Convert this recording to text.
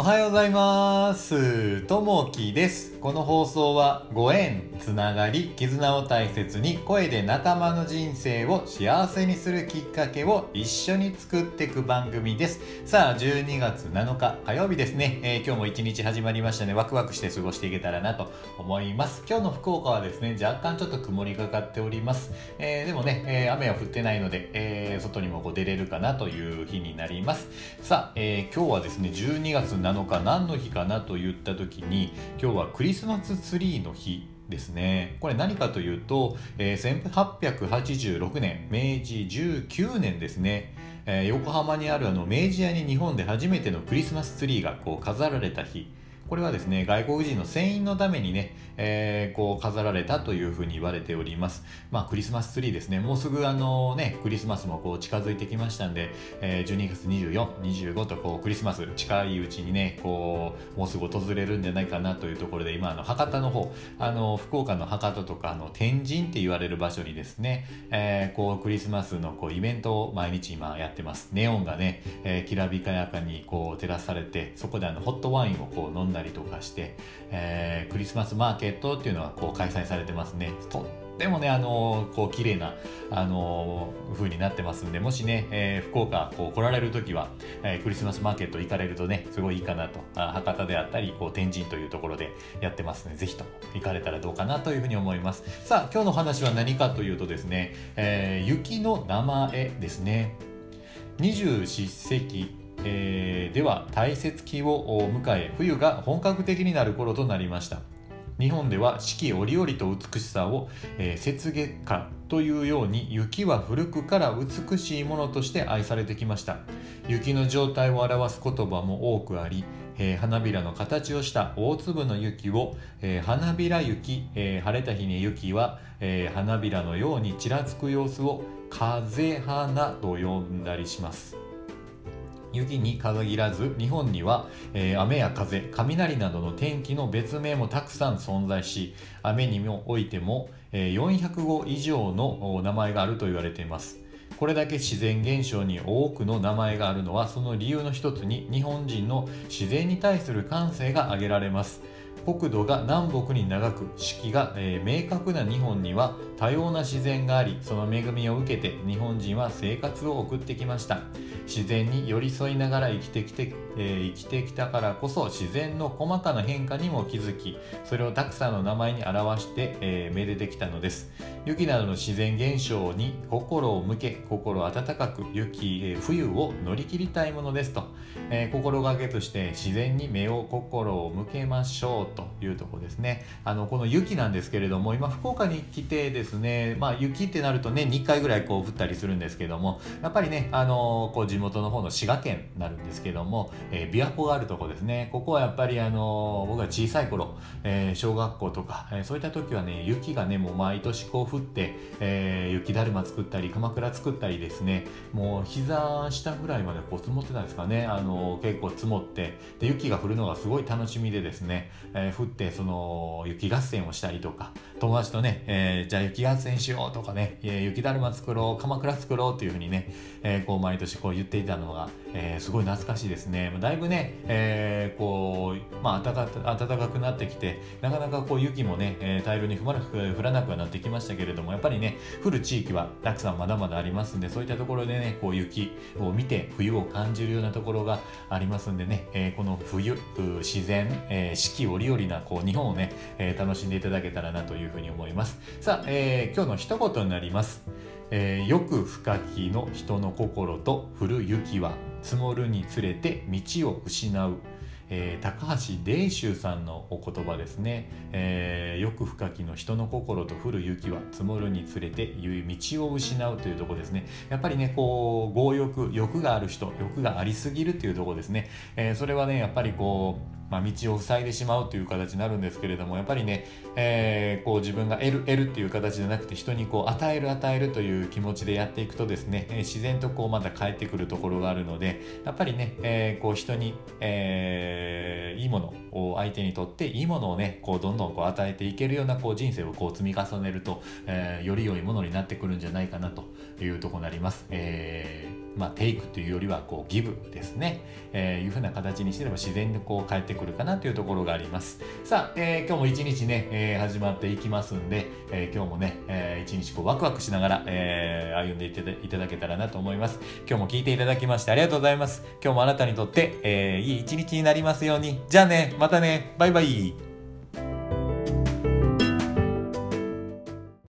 おはようございます。ともきです。この放送はご縁、つながり、絆を大切に声で仲間の人生を幸せにするきっかけを一緒に作っていく番組です。さあ、12月7日火曜日ですね。えー今日も一日始まりましたね。ワクワクして過ごしていけたらなと思います。今日の福岡はですね、若干ちょっと曇りがかっております。えーでもね、えー雨は降ってないので、え外に出れるかなという日になります。さあ、えー今日はですね12月7日何の日かなと言った時に今日はクリスマスツリーの日ですね。これ何かというと、えー1886年明治19年ですね、えー横浜にあるあの明治屋に日本で初めてのクリスマスツリーがこう飾られた日。これはですね外国人の船員のためにね、えーこう飾られたというふうに言われております。まあクリスマスツリーですね。もうすぐあのねクリスマスもこう近づいてきましたんで、えー12月2425とこうクリスマス近いうちにねこうもうすぐ訪れるんじゃないかなというところで今あの博多の方あの福岡の博多とかあの天神って言われる場所にですね、えーこうクリスマスのこうイベントを毎日今やってます。ネオンがね、えーきらびかやかにこう照らされてそこであのホットワインをこう飲んだたりとかして、えークリスマスマーケットっていうのがこう開催されてますね。とってもねあのこう綺麗なあの風になってますんでもしね、えー福岡こう来られる時は、えークリスマスマーケット行かれるとねすごいいいかなと。あ博多であったりこう天神というところでやってますのでぜひとも行かれたらどうかなというふうに思います。さあ今日の話は何かというとですね、えー雪の名前ですね。二十四節気えーでは大雪期を迎え冬が本格的になる頃となりました。日本では四季折々と美しさを、えー雪月花というように雪は古くから美しいものとして愛されてきました。雪の状態を表す言葉も多くあり、えー花びらの形をした大粒の雪を、えー花びら雪、えー晴れた日に雪は、えー花びらのようにちらつく様子を風花と呼んだりします。雪に限らず日本には、えー雨や風雷などの天気の別名もたくさん存在し雨においても、えー400語以上の名前があると言われています。これだけ自然現象に多くの名前があるのはその理由の一つに日本人の自然に対する感性が挙げられます。国土が南北に長く四季が、えー明確な日本には多様な自然がありその恵みを受けて日本人は生活を送ってきました。自然に寄り添いながら生きてきて、えー生きてきたからこそ自然の細かな変化にも気づきそれをたくさんの名前に表して、えーめでてきたのです。雪などの自然現象に心を向け心温かく雪、えー冬を乗り切りたいものですと、えー心がけとして自然に目を心を向けましょうというところですね。あのこの雪なんですけれども今福岡に来てですねまあ雪ってなるとね2回ぐらいこう降ったりするんですけどもやっぱりねあのこう地元の方の滋賀県になるんですけども、えー琵琶湖があるとこですね。ここはやっぱりあの僕が小さい頃、えー小学校とか、えーそういった時はね雪がねもう毎年こう降って、えー雪だるま作ったり鎌倉作ったりですね。もう膝下ぐらいまでこう積もってたんですかね。あの結構積もってで雪が降るのがすごい楽しみでですね、えー降ってその雪合戦をしたりとか友達とね、えーじゃあ雪合戦しようとかね、えー雪だるま作ろう鎌倉作ろうっていうふうにね、えーこう毎年こう言っていたのが、えーすごい懐かしいですね。だいぶね、えーこうまあ暖か暖かくなってきてなかなかこう雪もね、えー大量に降らなく降らなくはなってきましたけれどもやっぱりね降る地域はたくさんまだまだありますんでそういったところでねこう雪を見て冬を感じるようなところがありますんでね、えーこの冬自然、えー四季折々なこう日本をね、えー楽しんでいただけたらなというふうに思います。さあ、えー今日の一言になります、えーよく深きの人の心と降る雪は積もるにつれて道を失う。えー高橋礼秀さんのお言葉ですね、えーよく深きの人の心と降る雪は積もるにつれて道を失うというとこですね。やっぱりねこう強欲欲がある人欲がありすぎるというとこですね、えそれはねやっぱりこうまあ、道を塞いでしまうという形になるんですけれどもやっぱりね、えーこう自分が得る得るっていう形じゃなくて人にこう与える与えるという気持ちでやっていくとですね、えー自然とこうまた返ってくるところがあるのでやっぱりね、えーこう人に、えーいいものを相手にとっていいものをねこうどんどんこう与えていけるようなこう人生をこう積み重ねると、えーより良いものになってくるんじゃないかなというところになります。えーまあ、テイクというよりはこうギブですね、えー、いうふうな形にしてれば自然にこう返ってくるかなというところがあります。さあ、えー、今日も一日ね、えー、始まっていきますんで、えー、今日もね、えー、一日こうワクワクしながら、えー、歩んでいただけたらなと思います。今日も聞いていただきましてありがとうございます。今日もあなたにとって、えー、いい一日になりますように。じゃあねまたね。バイバイ。